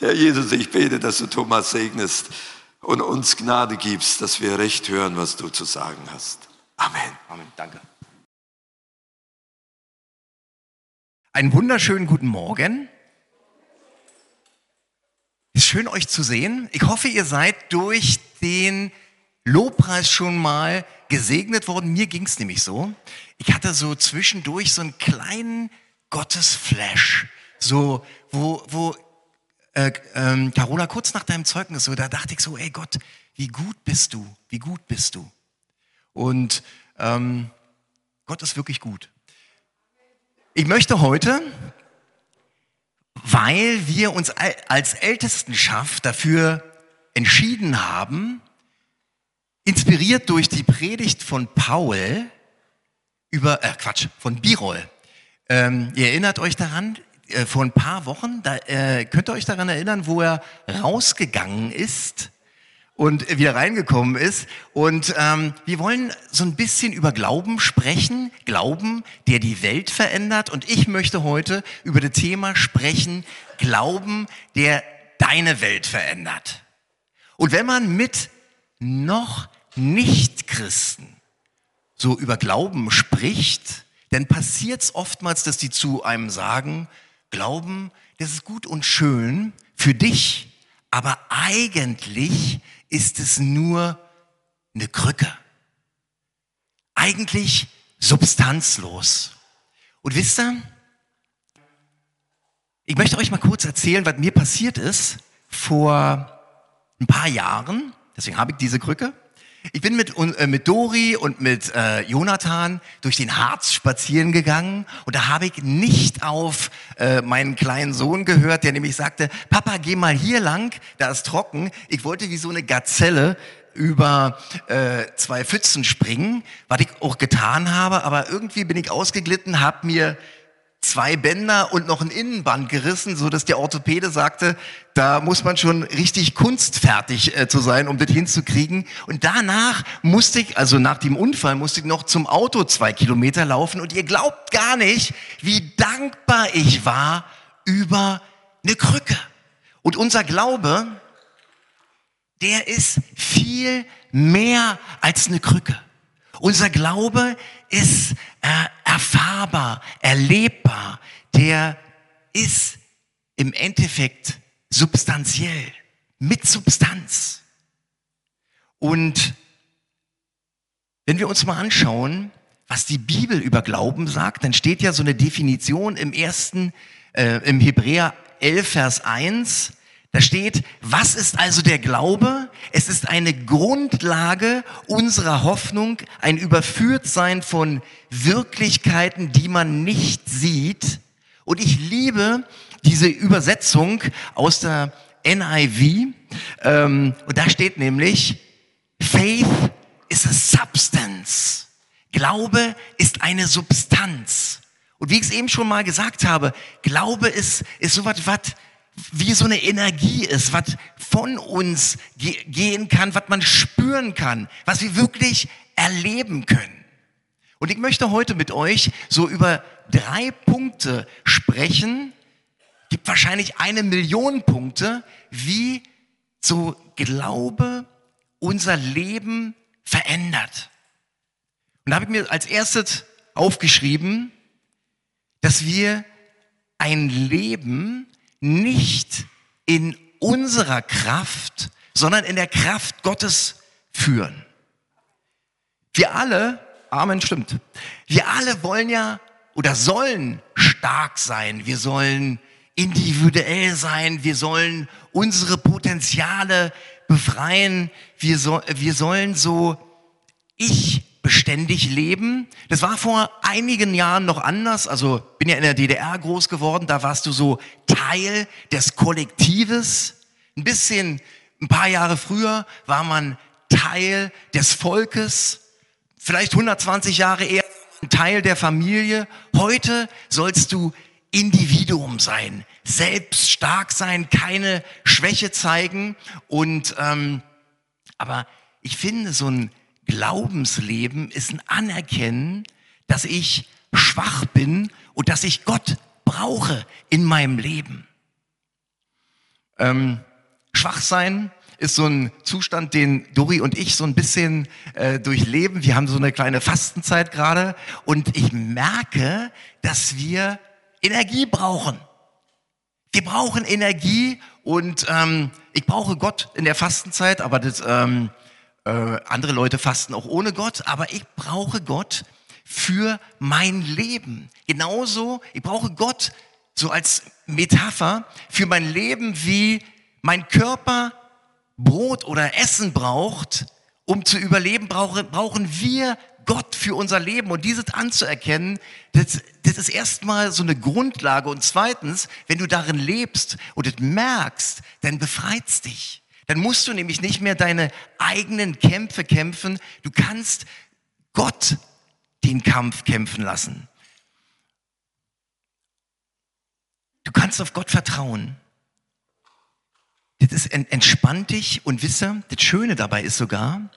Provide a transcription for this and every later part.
Herr Jesus, ich bete, dass du Thomas segnest und uns Gnade gibst, dass wir recht hören, was du zu sagen hast. Amen. Amen. Danke. Einen wunderschönen guten Morgen. Ist schön euch zu sehen. Ich hoffe, ihr seid durch den Lobpreis schon mal gesegnet worden. Mir ging es nämlich so. Ich hatte so zwischendurch so einen kleinen Gottesflash. So, wo, wo äh, ähm, Carola, kurz nach deinem Zeugnis, so, da dachte ich so, ey Gott, wie gut bist du, wie gut bist du. Und ähm, Gott ist wirklich gut. Ich möchte heute, weil wir uns als Ältestenschaft dafür entschieden haben, inspiriert durch die Predigt von Paul über, äh Quatsch, von Birol. Ähm, ihr erinnert euch daran, äh, vor ein paar Wochen, da, äh, könnt ihr euch daran erinnern, wo er rausgegangen ist und wieder reingekommen ist. Und ähm, wir wollen so ein bisschen über Glauben sprechen, Glauben, der die Welt verändert. Und ich möchte heute über das Thema sprechen, Glauben, der deine Welt verändert. Und wenn man mit noch Nicht-Christen so über Glauben spricht, dann passiert es oftmals, dass die zu einem sagen, Glauben, das ist gut und schön für dich, aber eigentlich ist es nur eine Krücke. Eigentlich substanzlos. Und wisst ihr, ich möchte euch mal kurz erzählen, was mir passiert ist vor ein paar Jahren. Deswegen habe ich diese Krücke. Ich bin mit, äh, mit Dori und mit äh, Jonathan durch den Harz spazieren gegangen und da habe ich nicht auf äh, meinen kleinen Sohn gehört, der nämlich sagte, Papa, geh mal hier lang, da ist trocken. Ich wollte wie so eine Gazelle über äh, zwei Pfützen springen, was ich auch getan habe, aber irgendwie bin ich ausgeglitten, habe mir zwei Bänder und noch ein Innenband gerissen, so dass der Orthopäde sagte, da muss man schon richtig kunstfertig äh, zu sein, um das hinzukriegen. Und danach musste ich, also nach dem Unfall, musste ich noch zum Auto zwei Kilometer laufen. Und ihr glaubt gar nicht, wie dankbar ich war über eine Krücke. Und unser Glaube, der ist viel mehr als eine Krücke. Unser Glaube ist erfahrbar, erlebbar, der ist im Endeffekt substanziell, mit Substanz. Und wenn wir uns mal anschauen, was die Bibel über Glauben sagt, dann steht ja so eine Definition im ersten, äh, im Hebräer 11, Vers 1, da steht, was ist also der Glaube? Es ist eine Grundlage unserer Hoffnung, ein Überführtsein von Wirklichkeiten, die man nicht sieht. Und ich liebe diese Übersetzung aus der NIV. Ähm, und da steht nämlich, Faith is a substance. Glaube ist eine Substanz. Und wie ich es eben schon mal gesagt habe, Glaube ist, ist so was, was wie so eine Energie ist, was von uns ge gehen kann, was man spüren kann, was wir wirklich erleben können. Und ich möchte heute mit euch so über drei Punkte sprechen, gibt wahrscheinlich eine Million Punkte, wie so Glaube unser Leben verändert. Und da habe ich mir als erstes aufgeschrieben, dass wir ein Leben nicht in unserer Kraft, sondern in der Kraft Gottes führen. Wir alle, Amen, stimmt. Wir alle wollen ja oder sollen stark sein. Wir sollen individuell sein. Wir sollen unsere Potenziale befreien. Wir, so, wir sollen so ich beständig leben. Das war vor einigen Jahren noch anders. Also bin ja in der DDR groß geworden. Da warst du so Teil des Kollektives. Ein bisschen, ein paar Jahre früher war man Teil des Volkes. Vielleicht 120 Jahre eher Teil der Familie. Heute sollst du Individuum sein, selbst stark sein, keine Schwäche zeigen. Und ähm, aber ich finde so ein Glaubensleben ist ein Anerkennen, dass ich schwach bin und dass ich Gott brauche in meinem Leben. Ähm, Schwachsein ist so ein Zustand, den Dori und ich so ein bisschen äh, durchleben. Wir haben so eine kleine Fastenzeit gerade und ich merke, dass wir Energie brauchen. Wir brauchen Energie und ähm, ich brauche Gott in der Fastenzeit, aber das, ähm, äh, andere Leute fasten auch ohne Gott, aber ich brauche Gott für mein Leben. Genauso, ich brauche Gott so als Metapher für mein Leben, wie mein Körper Brot oder Essen braucht, um zu überleben, brauche, brauchen wir Gott für unser Leben. Und dieses anzuerkennen, das, das ist erstmal so eine Grundlage. Und zweitens, wenn du darin lebst und es merkst, dann befreit's dich. Dann musst du nämlich nicht mehr deine eigenen Kämpfe kämpfen. Du kannst Gott den Kampf kämpfen lassen. Du kannst auf Gott vertrauen. Das ist entspannt dich und wisse, das Schöne dabei ist sogar,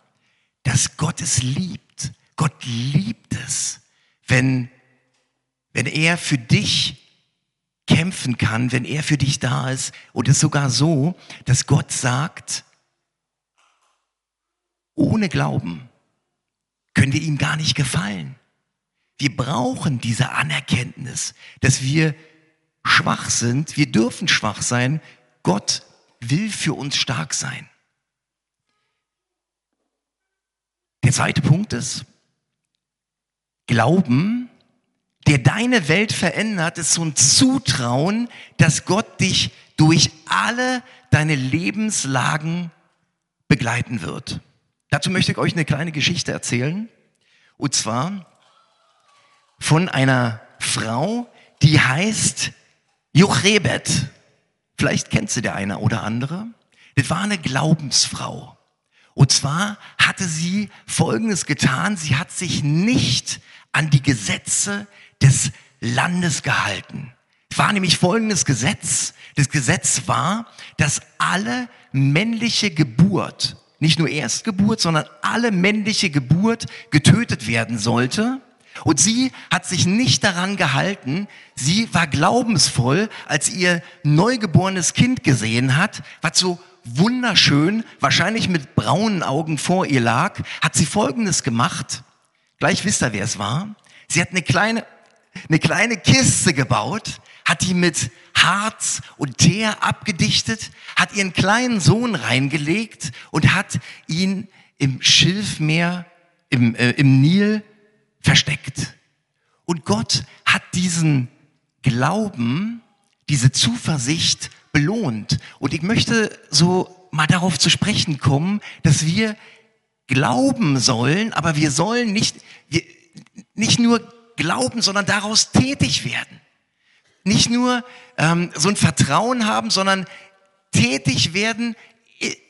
dass Gott es liebt. Gott liebt es, wenn, wenn er für dich kämpfen kann, wenn er für dich da ist. Und es ist sogar so, dass Gott sagt, ohne Glauben können wir ihm gar nicht gefallen. Wir brauchen diese Anerkenntnis, dass wir schwach sind. Wir dürfen schwach sein. Gott will für uns stark sein. Der zweite Punkt ist, Glauben, der deine Welt verändert, ist so ein Zutrauen, dass Gott dich durch alle deine Lebenslagen begleiten wird. Dazu möchte ich euch eine kleine Geschichte erzählen. Und zwar von einer Frau, die heißt Jochebed. Vielleicht kennt sie der eine oder andere. Das war eine Glaubensfrau. Und zwar hatte sie Folgendes getan. Sie hat sich nicht an die Gesetze des Landes gehalten. Es war nämlich folgendes Gesetz. Das Gesetz war, dass alle männliche Geburt, nicht nur Erstgeburt, sondern alle männliche Geburt getötet werden sollte. Und sie hat sich nicht daran gehalten. Sie war glaubensvoll, als ihr neugeborenes Kind gesehen hat, was so wunderschön, wahrscheinlich mit braunen Augen vor ihr lag, hat sie Folgendes gemacht. Gleich wisst ihr, wer es war. Sie hat eine kleine, eine kleine Kiste gebaut, hat die mit Harz und Teer abgedichtet, hat ihren kleinen Sohn reingelegt und hat ihn im Schilfmeer, im, äh, im Nil versteckt. Und Gott hat diesen Glauben, diese Zuversicht belohnt. Und ich möchte so mal darauf zu sprechen kommen, dass wir glauben sollen, aber wir sollen nicht, wir, nicht nur glauben, sondern daraus tätig werden. Nicht nur ähm, so ein Vertrauen haben, sondern tätig werden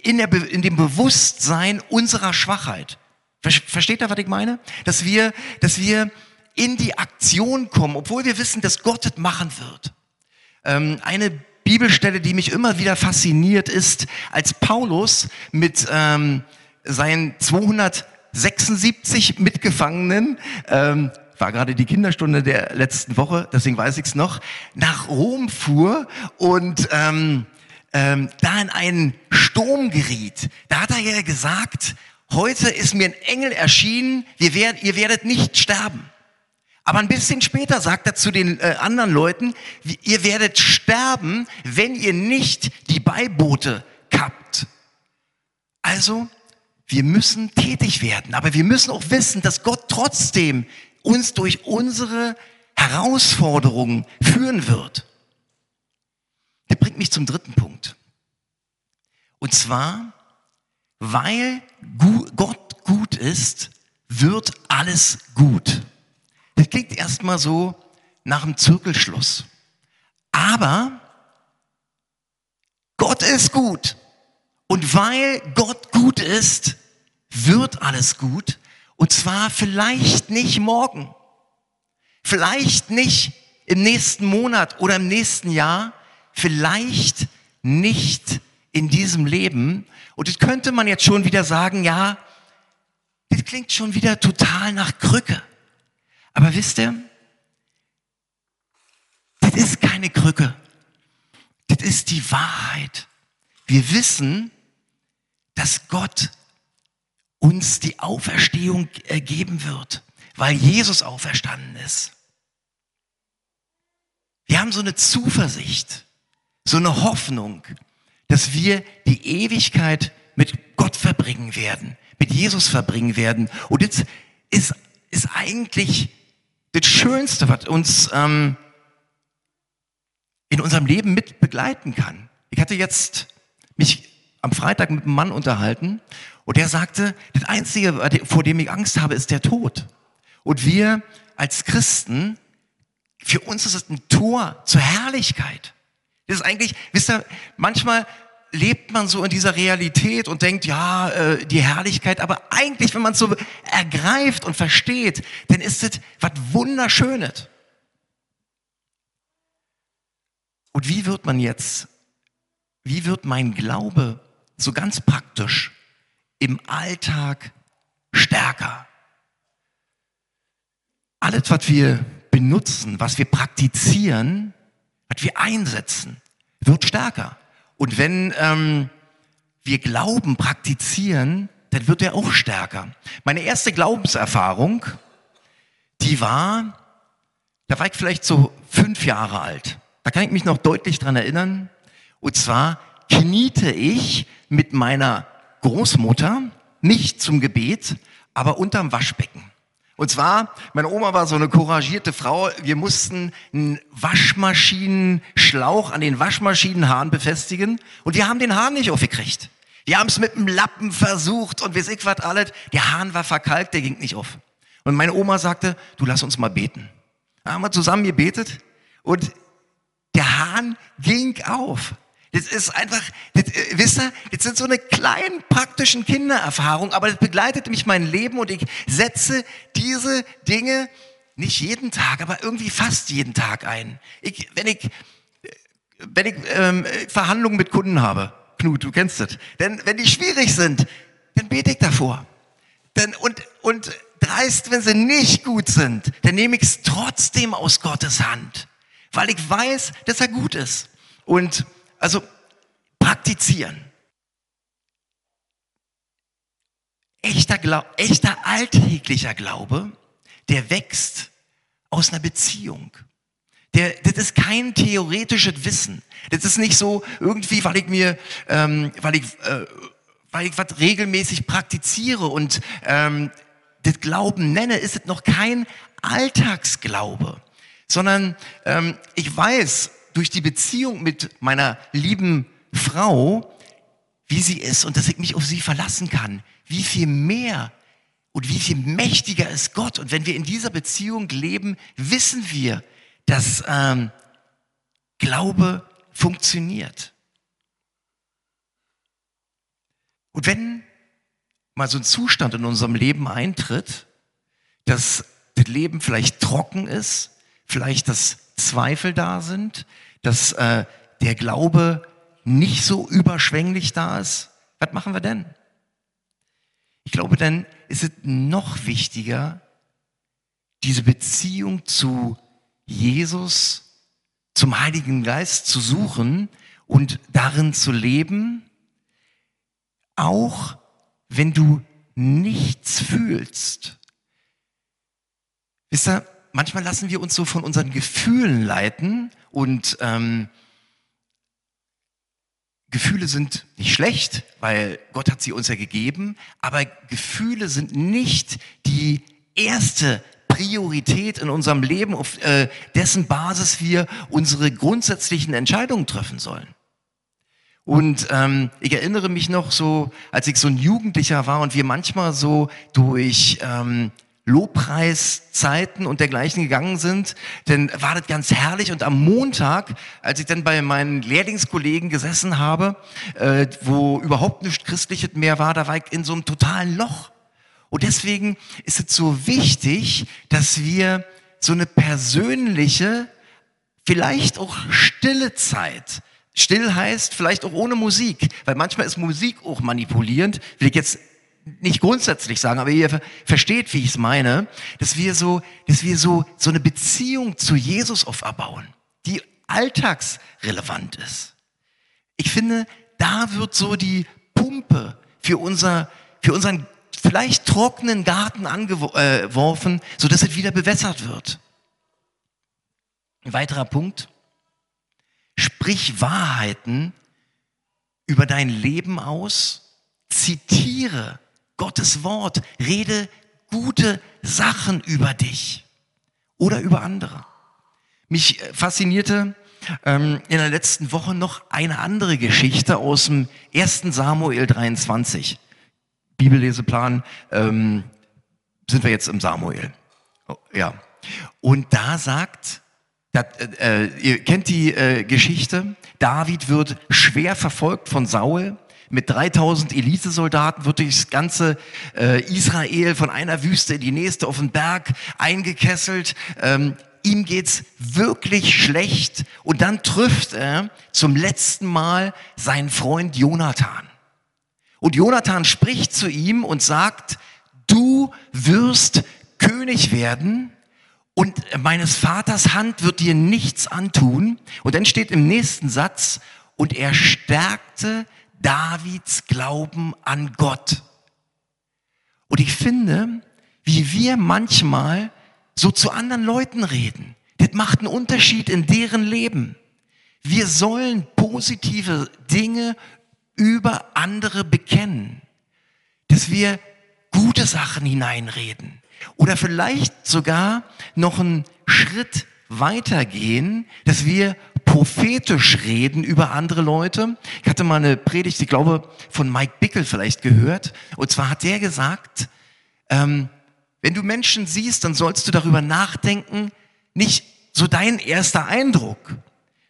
in, der, in dem Bewusstsein unserer Schwachheit. Versteht ihr, was ich meine? Dass wir, dass wir in die Aktion kommen, obwohl wir wissen, dass Gott es machen wird. Ähm, eine Bibelstelle, die mich immer wieder fasziniert, ist, als Paulus mit ähm, seinen 276 Mitgefangenen, ähm, war gerade die Kinderstunde der letzten Woche, deswegen weiß ich es noch, nach Rom fuhr und ähm, ähm, da in einen Sturm geriet. Da hat er ja gesagt, heute ist mir ein Engel erschienen, ihr werdet, ihr werdet nicht sterben. Aber ein bisschen später sagt er zu den äh, anderen Leuten, ihr werdet sterben, wenn ihr nicht die Beiboote kappt. Also, wir müssen tätig werden, aber wir müssen auch wissen, dass Gott trotzdem uns durch unsere Herausforderungen führen wird. Der bringt mich zum dritten Punkt. Und zwar, weil Gott gut ist, wird alles gut. Das klingt erstmal so nach einem Zirkelschluss. Aber Gott ist gut. Und weil Gott gut ist, wird alles gut. Und zwar vielleicht nicht morgen. Vielleicht nicht im nächsten Monat oder im nächsten Jahr. Vielleicht nicht in diesem Leben. Und das könnte man jetzt schon wieder sagen, ja, das klingt schon wieder total nach Krücke. Aber wisst ihr, das ist keine Krücke. Das ist die Wahrheit. wir wissen, dass Gott uns die Auferstehung äh, geben wird, weil Jesus auferstanden ist. Wir haben so eine Zuversicht, so eine Hoffnung, dass wir die Ewigkeit mit Gott verbringen werden, mit Jesus verbringen werden. Und jetzt ist, ist eigentlich das Schönste, was uns ähm, in unserem Leben mit begleiten kann. Ich hatte jetzt mich am Freitag mit einem Mann unterhalten und der sagte, das Einzige, vor dem ich Angst habe, ist der Tod. Und wir als Christen, für uns ist es ein Tor zur Herrlichkeit. Das ist eigentlich, wisst ihr, manchmal lebt man so in dieser Realität und denkt, ja, äh, die Herrlichkeit, aber eigentlich, wenn man es so ergreift und versteht, dann ist es was Wunderschönes. Und wie wird man jetzt, wie wird mein Glaube so ganz praktisch im Alltag stärker? Alles, was wir benutzen, was wir praktizieren, was wir einsetzen, wird stärker. Und wenn ähm, wir Glauben praktizieren, dann wird er auch stärker. Meine erste Glaubenserfahrung, die war, da war ich vielleicht so fünf Jahre alt. Da kann ich mich noch deutlich dran erinnern. Und zwar kniete ich mit meiner Großmutter nicht zum Gebet, aber unterm Waschbecken. Und zwar, meine Oma war so eine couragierte Frau. Wir mussten einen Waschmaschinenschlauch an den Waschmaschinenhahn befestigen und wir haben den Hahn nicht aufgekriegt. Wir haben es mit dem Lappen versucht und wir ich was alles. Der Hahn war verkalkt, der ging nicht auf. Und meine Oma sagte, du lass uns mal beten. Da haben wir zusammen gebetet und der Hahn ging auf. Das ist einfach, das, äh, wisst ihr, das sind so eine kleinen praktischen Kindererfahrung, aber das begleitet mich mein Leben und ich setze diese Dinge nicht jeden Tag, aber irgendwie fast jeden Tag ein. Ich, wenn ich, wenn ich ähm, Verhandlungen mit Kunden habe, Knut, du kennst das, denn wenn die schwierig sind, dann bete ich davor. Denn, und, und dreist, wenn sie nicht gut sind, dann nehme ich es trotzdem aus Gottes Hand, weil ich weiß, dass er gut ist. Und also praktizieren. Echter, Glau echter alltäglicher Glaube, der wächst aus einer Beziehung. Der, das ist kein theoretisches Wissen. Das ist nicht so irgendwie, weil ich mir, ähm, weil ich, äh, weil ich was regelmäßig praktiziere und ähm, das Glauben nenne, ist es noch kein Alltagsglaube, sondern ähm, ich weiß, durch die Beziehung mit meiner lieben Frau, wie sie ist und dass ich mich auf sie verlassen kann, wie viel mehr und wie viel mächtiger ist Gott. Und wenn wir in dieser Beziehung leben, wissen wir, dass ähm, Glaube funktioniert. Und wenn mal so ein Zustand in unserem Leben eintritt, dass das Leben vielleicht trocken ist, vielleicht dass Zweifel da sind, dass äh, der Glaube nicht so überschwänglich da ist, was machen wir denn? Ich glaube, dann ist es noch wichtiger, diese Beziehung zu Jesus, zum Heiligen Geist zu suchen und darin zu leben, auch wenn du nichts fühlst. Wisst ihr, manchmal lassen wir uns so von unseren Gefühlen leiten und ähm, Gefühle sind nicht schlecht, weil Gott hat sie uns ja gegeben, aber Gefühle sind nicht die erste Priorität in unserem Leben, auf äh, dessen Basis wir unsere grundsätzlichen Entscheidungen treffen sollen. Und ähm, ich erinnere mich noch so, als ich so ein Jugendlicher war und wir manchmal so durch ähm, Lobpreiszeiten und dergleichen gegangen sind, dann war das ganz herrlich. Und am Montag, als ich dann bei meinen Lehrlingskollegen gesessen habe, äh, wo überhaupt nichts Christliches mehr war, da war ich in so einem totalen Loch. Und deswegen ist es so wichtig, dass wir so eine persönliche, vielleicht auch stille Zeit, Still heißt vielleicht auch ohne Musik, weil manchmal ist Musik auch manipulierend. Will ich jetzt nicht grundsätzlich sagen, aber ihr versteht, wie ich es meine, dass wir so, dass wir so, so eine Beziehung zu Jesus auferbauen, die alltagsrelevant ist. Ich finde, da wird so die Pumpe für, unser, für unseren vielleicht trockenen Garten angeworfen, so dass es wieder bewässert wird. Ein weiterer Punkt. Sprich Wahrheiten über dein Leben aus. Zitiere Gottes Wort. Rede gute Sachen über dich oder über andere. Mich faszinierte ähm, in der letzten Woche noch eine andere Geschichte aus dem 1. Samuel 23. Bibelleseplan ähm, sind wir jetzt im Samuel. Oh, ja. Und da sagt, da, äh, ihr kennt die äh, Geschichte, David wird schwer verfolgt von Saul. Mit 3000 Elitesoldaten wird das ganze äh, Israel von einer Wüste in die nächste auf den Berg eingekesselt. Ähm, ihm geht's wirklich schlecht und dann trifft er zum letzten Mal seinen Freund Jonathan. Und Jonathan spricht zu ihm und sagt, du wirst König werden und meines Vaters Hand wird dir nichts antun. Und dann steht im nächsten Satz, und er stärkte Davids Glauben an Gott. Und ich finde, wie wir manchmal so zu anderen Leuten reden, das macht einen Unterschied in deren Leben. Wir sollen positive Dinge über andere bekennen, dass wir gute Sachen hineinreden oder vielleicht sogar noch einen Schritt weitergehen, dass wir prophetisch reden über andere Leute. Ich hatte mal eine Predigt, ich glaube, von Mike Bickel vielleicht gehört. Und zwar hat der gesagt, ähm, wenn du Menschen siehst, dann sollst du darüber nachdenken, nicht so dein erster Eindruck,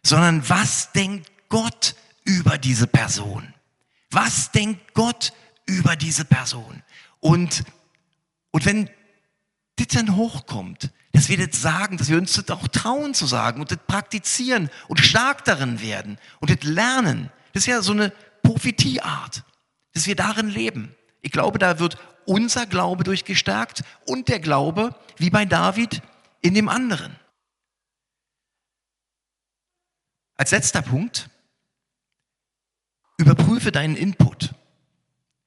sondern was denkt Gott über diese Person? Was denkt Gott über diese Person? Und, und wenn das dann hochkommt, dass wir das sagen, dass wir uns das auch trauen zu sagen und das praktizieren und stark darin werden und das lernen, das ist ja so eine Prophetieart, dass wir darin leben. Ich glaube, da wird unser Glaube durchgestärkt und der Glaube, wie bei David, in dem anderen. Als letzter Punkt, Überprüfe deinen Input.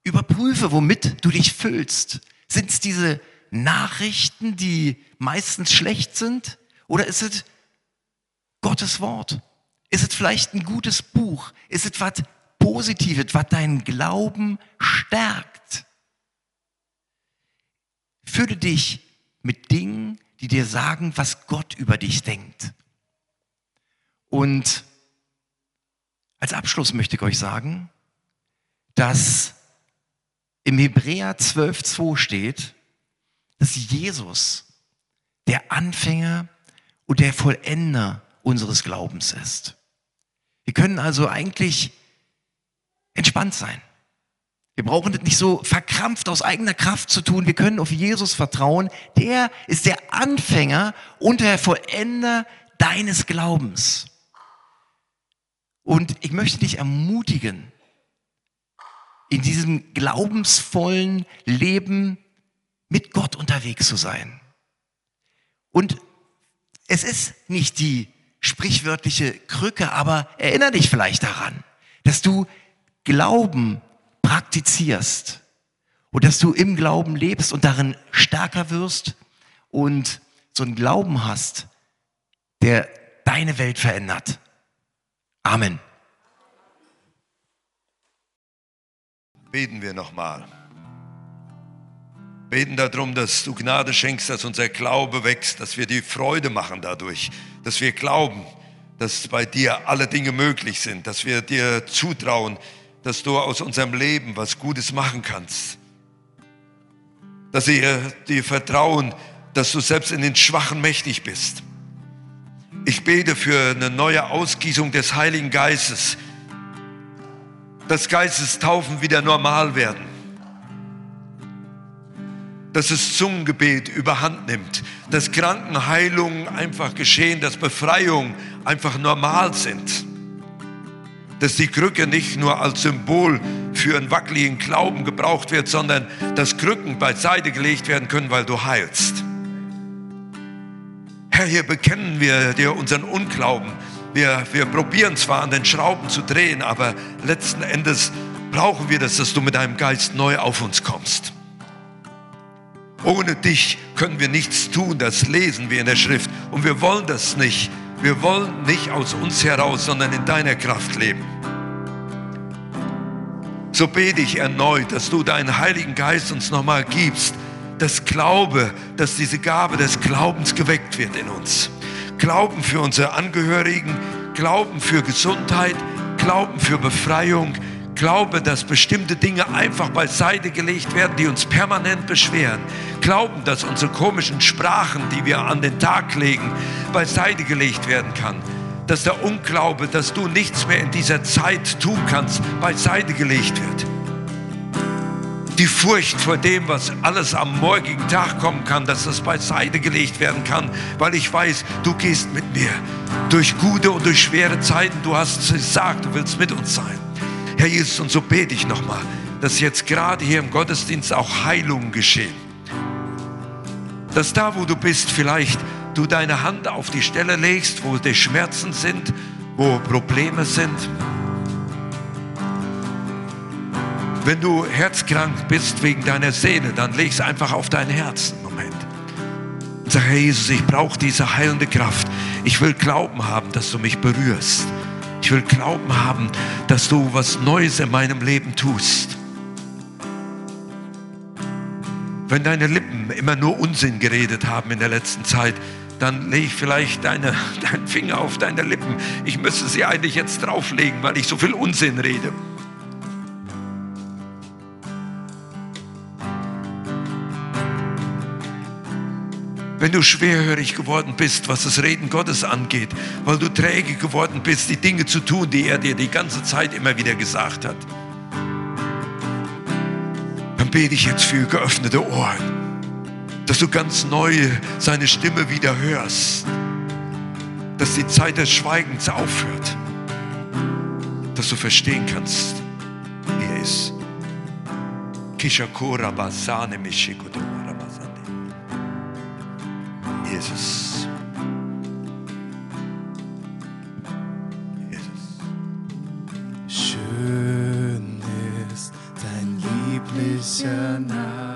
Überprüfe, womit du dich füllst. Sind es diese Nachrichten, die meistens schlecht sind? Oder ist es Gottes Wort? Ist es vielleicht ein gutes Buch? Ist es was Positives, was deinen Glauben stärkt? Fülle dich mit Dingen, die dir sagen, was Gott über dich denkt. Und als Abschluss möchte ich euch sagen, dass im Hebräer 12.2 steht, dass Jesus der Anfänger und der Vollender unseres Glaubens ist. Wir können also eigentlich entspannt sein. Wir brauchen das nicht so verkrampft aus eigener Kraft zu tun. Wir können auf Jesus vertrauen. Der ist der Anfänger und der Vollender deines Glaubens. Und ich möchte dich ermutigen, in diesem glaubensvollen Leben mit Gott unterwegs zu sein. Und es ist nicht die sprichwörtliche Krücke, aber erinnere dich vielleicht daran, dass du Glauben praktizierst und dass du im Glauben lebst und darin stärker wirst und so einen Glauben hast, der deine Welt verändert. Amen. Beten wir nochmal. Beten darum, dass du Gnade schenkst, dass unser Glaube wächst, dass wir die Freude machen dadurch, dass wir glauben, dass bei dir alle Dinge möglich sind, dass wir dir zutrauen, dass du aus unserem Leben was Gutes machen kannst. Dass wir dir vertrauen, dass du selbst in den Schwachen mächtig bist ich bete für eine neue Ausgießung des Heiligen Geistes, dass Geistestaufen wieder normal werden, dass das Zungengebet überhand nimmt, dass Krankenheilungen einfach geschehen, dass Befreiungen einfach normal sind, dass die Krücke nicht nur als Symbol für einen wackeligen Glauben gebraucht wird, sondern dass Krücken beiseite gelegt werden können, weil du heilst. Herr, hier bekennen wir dir unseren Unglauben. Wir, wir probieren zwar an den Schrauben zu drehen, aber letzten Endes brauchen wir das, dass du mit deinem Geist neu auf uns kommst. Ohne dich können wir nichts tun, das lesen wir in der Schrift. Und wir wollen das nicht. Wir wollen nicht aus uns heraus, sondern in deiner Kraft leben. So bete ich erneut, dass du deinen Heiligen Geist uns nochmal gibst, das Glaube, dass diese Gabe des Glaubens geweckt wird in uns. Glauben für unsere Angehörigen, Glauben für Gesundheit, Glauben für Befreiung, Glaube, dass bestimmte Dinge einfach beiseite gelegt werden, die uns permanent beschweren. Glauben, dass unsere komischen Sprachen, die wir an den Tag legen, beiseite gelegt werden kann. Dass der Unglaube, dass du nichts mehr in dieser Zeit tun kannst, beiseite gelegt wird. Die Furcht vor dem, was alles am morgigen Tag kommen kann, dass das beiseite gelegt werden kann, weil ich weiß, du gehst mit mir durch gute und durch schwere Zeiten. Du hast gesagt, du willst mit uns sein. Herr Jesus, und so bete ich nochmal, dass jetzt gerade hier im Gottesdienst auch Heilungen geschehen. Dass da, wo du bist, vielleicht du deine Hand auf die Stelle legst, wo die Schmerzen sind, wo Probleme sind. Wenn du herzkrank bist wegen deiner Seele, dann leg es einfach auf dein Herz. Moment. Und sag, Herr Jesus, ich brauche diese heilende Kraft. Ich will Glauben haben, dass du mich berührst. Ich will Glauben haben, dass du was Neues in meinem Leben tust. Wenn deine Lippen immer nur Unsinn geredet haben in der letzten Zeit, dann lege ich vielleicht deine, deinen Finger auf deine Lippen. Ich müsste sie eigentlich jetzt drauflegen, weil ich so viel Unsinn rede. Wenn du schwerhörig geworden bist, was das Reden Gottes angeht, weil du träge geworden bist, die Dinge zu tun, die er dir die ganze Zeit immer wieder gesagt hat, dann bete ich jetzt für geöffnete Ohren, dass du ganz neu seine Stimme wieder hörst, dass die Zeit des Schweigens aufhört, dass du verstehen kannst, wie er ist. Kishakura basane mishikodo. Jesus. Jesus. Schön ist dein lieblicher Name.